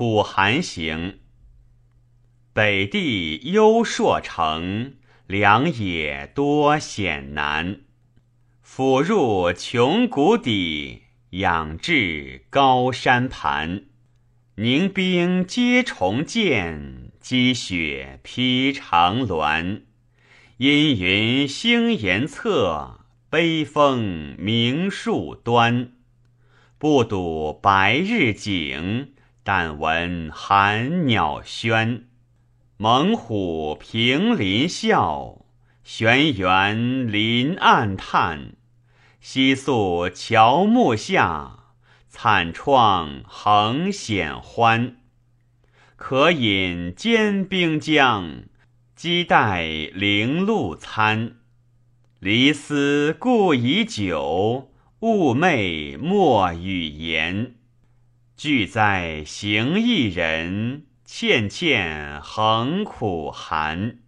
苦寒行。北地幽朔城，良野多险难。俯入穷谷底，仰至高山盘。凝冰接重剑，积雪披长峦。阴云星岩侧，悲风鸣树端。不睹白日景，但闻寒鸟喧。猛虎平林啸，玄猿林暗叹。西宿乔木下，惨怆横险欢。可饮坚冰浆。积待零露餐，离思故已久，寤寐莫与言。俱在行一人，倩倩恒苦寒。